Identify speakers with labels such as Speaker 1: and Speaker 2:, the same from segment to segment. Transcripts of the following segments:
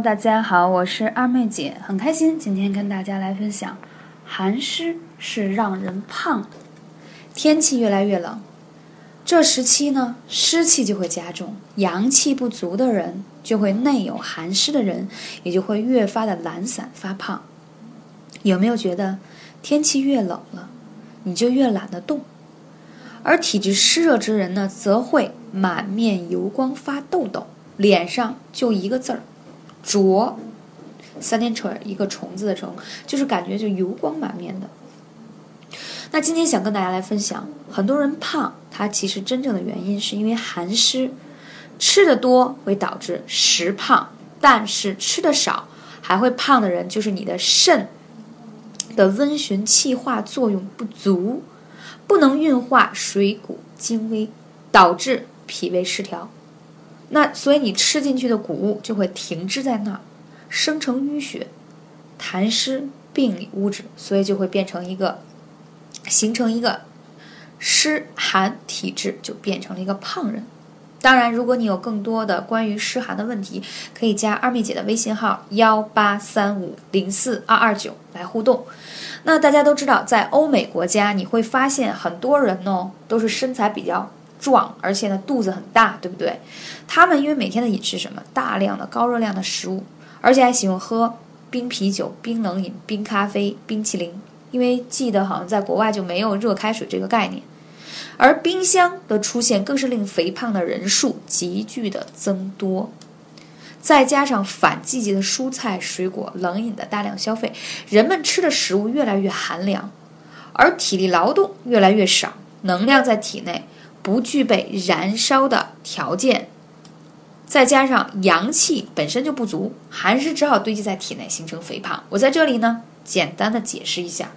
Speaker 1: 大家好，我是二妹姐，很开心今天跟大家来分享，寒湿是让人胖的。天气越来越冷，这时期呢，湿气就会加重，阳气不足的人就会内有寒湿的人，也就会越发的懒散发胖。有没有觉得天气越冷了，你就越懒得动？而体质湿热之人呢，则会满面油光发痘痘，脸上就一个字儿。浊，三点水一个虫子的虫，就是感觉就油光满面的。那今天想跟大家来分享，很多人胖，它其实真正的原因是因为寒湿，吃的多会导致食胖，但是吃的少还会胖的人，就是你的肾的温循气化作用不足，不能运化水谷精微，导致脾胃失调。那所以你吃进去的谷物就会停滞在那儿，生成淤血、痰湿、病理物质，所以就会变成一个，形成一个湿寒体质，就变成了一个胖人。当然，如果你有更多的关于湿寒的问题，可以加二妹姐的微信号幺八三五零四二二九来互动。那大家都知道，在欧美国家，你会发现很多人呢都是身材比较。壮，而且呢肚子很大，对不对？他们因为每天的饮食什么大量的高热量的食物，而且还喜欢喝冰啤酒、冰冷饮、冰咖啡、冰淇淋。因为记得好像在国外就没有热开水这个概念，而冰箱的出现更是令肥胖的人数急剧的增多。再加上反季节的蔬菜水果、冷饮的大量消费，人们吃的食物越来越寒凉，而体力劳动越来越少，能量在体内。不具备燃烧的条件，再加上阳气本身就不足，寒湿只好堆积在体内，形成肥胖。我在这里呢，简单的解释一下。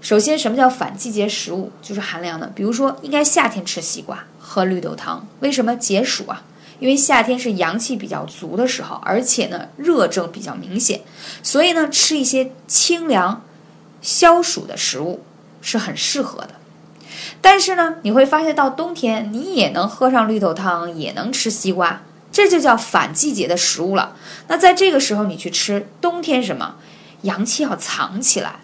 Speaker 1: 首先，什么叫反季节食物？就是寒凉的，比如说，应该夏天吃西瓜、喝绿豆汤。为什么解暑啊？因为夏天是阳气比较足的时候，而且呢，热症比较明显，所以呢，吃一些清凉、消暑的食物是很适合的。但是呢，你会发现到冬天，你也能喝上绿豆汤，也能吃西瓜，这就叫反季节的食物了。那在这个时候你去吃，冬天什么，阳气要藏起来，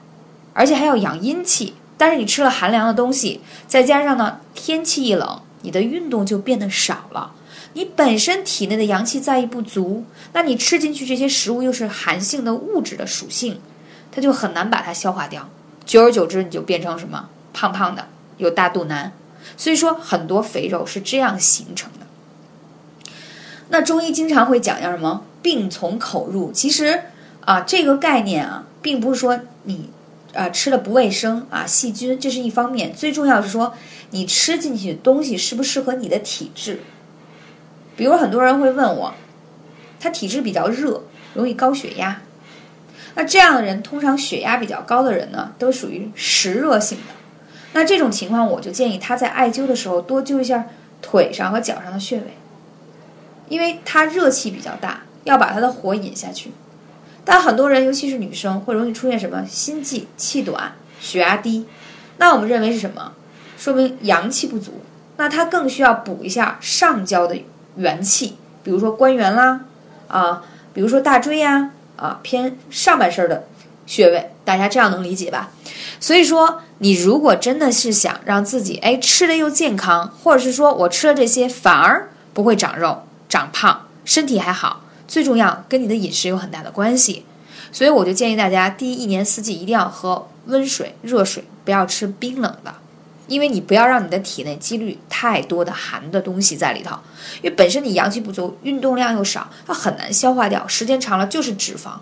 Speaker 1: 而且还要养阴气。但是你吃了寒凉的东西，再加上呢，天气一冷，你的运动就变得少了。你本身体内的阳气再一不足，那你吃进去这些食物又是寒性的物质的属性，它就很难把它消化掉。久而久之，你就变成什么胖胖的。有大肚腩，所以说很多肥肉是这样形成的。那中医经常会讲叫什么“病从口入”，其实啊，这个概念啊，并不是说你啊吃的不卫生啊，细菌这是一方面，最重要是说你吃进去的东西适不适合你的体质。比如很多人会问我，他体质比较热，容易高血压，那这样的人通常血压比较高的人呢，都属于实热性的。那这种情况，我就建议他在艾灸的时候多灸一下腿上和脚上的穴位，因为他热气比较大，要把他的火引下去。但很多人，尤其是女生，会容易出现什么心悸、气短、血压低。那我们认为是什么？说明阳气不足。那他更需要补一下上焦的元气，比如说关元啦，啊，比如说大椎呀，啊，偏上半身的穴位。大家这样能理解吧？所以说，你如果真的是想让自己哎吃的又健康，或者是说我吃了这些反而不会长肉、长胖，身体还好，最重要跟你的饮食有很大的关系。所以我就建议大家，第一，一年四季一定要喝温水、热水，不要吃冰冷的，因为你不要让你的体内积聚太多的寒的东西在里头，因为本身你阳气不足，运动量又少，它很难消化掉，时间长了就是脂肪。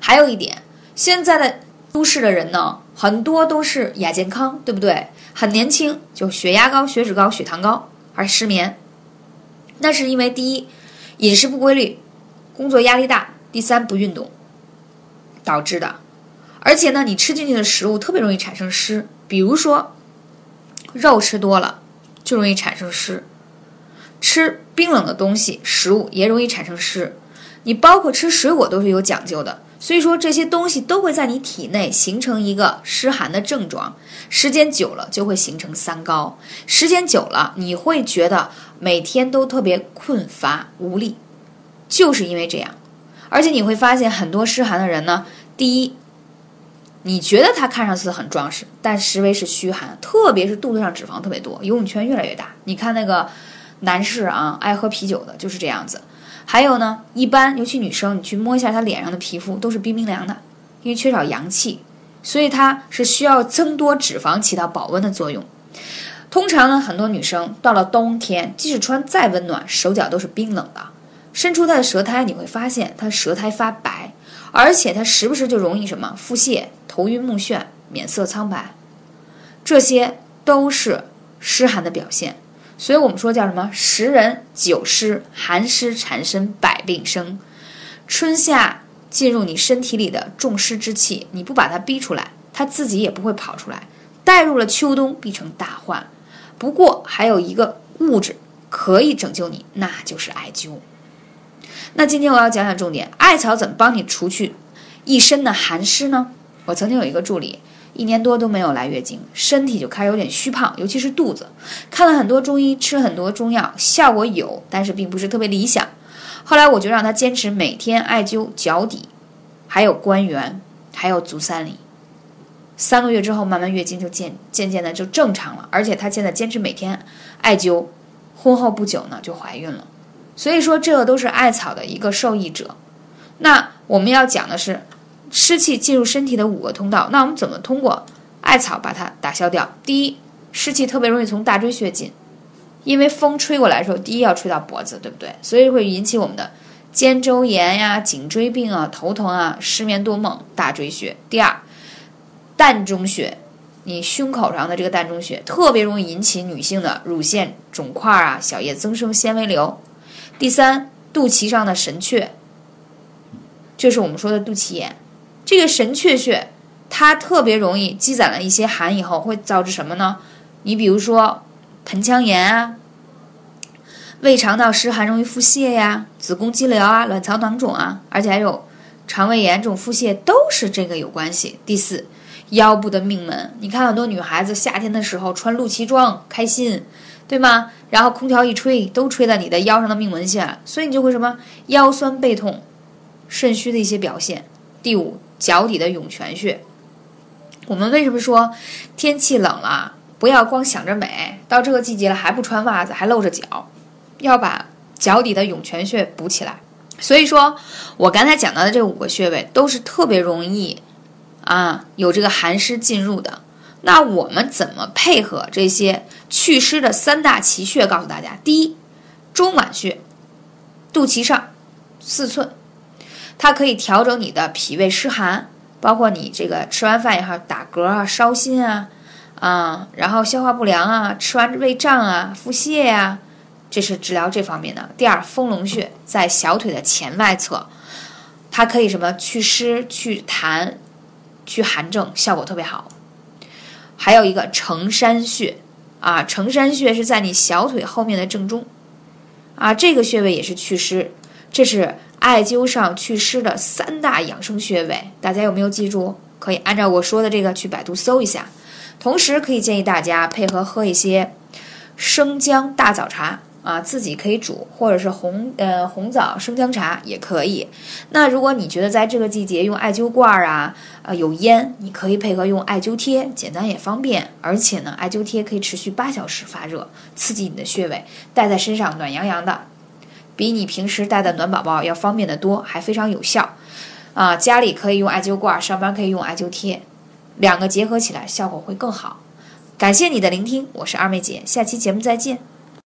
Speaker 1: 还有一点。现在的都市的人呢，很多都是亚健康，对不对？很年轻就血压高、血脂高、血糖高，而失眠。那是因为第一，饮食不规律，工作压力大；第三，不运动导致的。而且呢，你吃进去的食物特别容易产生湿，比如说肉吃多了就容易产生湿，吃冰冷的东西食物也容易产生湿。你包括吃水果都是有讲究的。所以说这些东西都会在你体内形成一个湿寒的症状，时间久了就会形成三高，时间久了你会觉得每天都特别困乏无力，就是因为这样。而且你会发现，很多湿寒的人呢，第一，你觉得他看上去很壮实，但实为是虚寒，特别是肚子上脂肪特别多，游泳圈越来越大。你看那个男士啊，爱喝啤酒的就是这样子。还有呢，一般尤其女生，你去摸一下她脸上的皮肤都是冰冰凉的，因为缺少阳气，所以它是需要增多脂肪起到保温的作用。通常呢，很多女生到了冬天，即使穿再温暖，手脚都是冰冷的。伸出她的舌苔，你会发现她舌苔发白，而且她时不时就容易什么腹泻、头晕目眩、面色苍白，这些都是湿寒的表现。所以我们说叫什么？十人九湿，寒湿缠身，百病生。春夏进入你身体里的重湿之气，你不把它逼出来，它自己也不会跑出来。带入了秋冬，必成大患。不过还有一个物质可以拯救你，那就是艾灸。那今天我要讲讲重点，艾草怎么帮你除去一身的寒湿呢？我曾经有一个助理，一年多都没有来月经，身体就开始有点虚胖，尤其是肚子。看了很多中医，吃了很多中药，效果有，但是并不是特别理想。后来我就让他坚持每天艾灸脚底，还有关元，还有足三里。三个月之后，慢慢月经就渐渐渐的就正常了，而且他现在坚持每天艾灸，婚后不久呢就怀孕了。所以说，这个都是艾草的一个受益者。那我们要讲的是，湿气进入身体的五个通道。那我们怎么通过艾草把它打消掉？第一，湿气特别容易从大椎穴进，因为风吹过来的时候，第一要吹到脖子，对不对？所以会引起我们的肩周炎呀、颈椎病啊、头疼啊、失眠多梦。大椎穴。第二，膻中穴，你胸口上的这个膻中穴特别容易引起女性的乳腺肿块啊、小叶增生、纤维瘤。第三，肚脐上的神阙，就是我们说的肚脐眼。这个神阙穴，它特别容易积攒了一些寒以后，会导致什么呢？你比如说盆腔炎啊，胃肠道湿寒容易腹泻呀，子宫肌瘤啊，卵巢囊肿啊，而且还有肠胃炎这种腹泻都是这个有关系。第四，腰部的命门，你看很多女孩子夏天的时候穿露脐装，开心。对吗？然后空调一吹，都吹在你的腰上的命门线，所以你就会什么腰酸背痛、肾虚的一些表现。第五，脚底的涌泉穴。我们为什么说天气冷了，不要光想着美，到这个季节了还不穿袜子，还露着脚，要把脚底的涌泉穴补起来。所以说我刚才讲到的这五个穴位都是特别容易啊有这个寒湿进入的。那我们怎么配合这些祛湿的三大奇穴？告诉大家，第一，中脘穴，肚脐上四寸，它可以调整你的脾胃湿寒，包括你这个吃完饭以后打嗝啊、烧心啊，啊，然后消化不良啊、吃完胃胀啊、腹泻呀，这是治疗这方面的。第二，丰隆穴在小腿的前外侧，它可以什么祛湿、祛痰、祛寒症，效果特别好。还有一个承山穴，啊，承山穴是在你小腿后面的正中，啊，这个穴位也是祛湿，这是艾灸上祛湿的三大养生穴位，大家有没有记住？可以按照我说的这个去百度搜一下，同时可以建议大家配合喝一些生姜大枣茶。啊，自己可以煮，或者是红呃红枣生姜茶也可以。那如果你觉得在这个季节用艾灸罐啊，呃有烟，你可以配合用艾灸贴，简单也方便。而且呢，艾灸贴可以持续八小时发热，刺激你的穴位，戴在身上暖洋洋的，比你平时带的暖宝宝要方便的多，还非常有效。啊，家里可以用艾灸罐，上班可以用艾灸贴，两个结合起来效果会更好。感谢你的聆听，我是二妹姐，下期节目再见。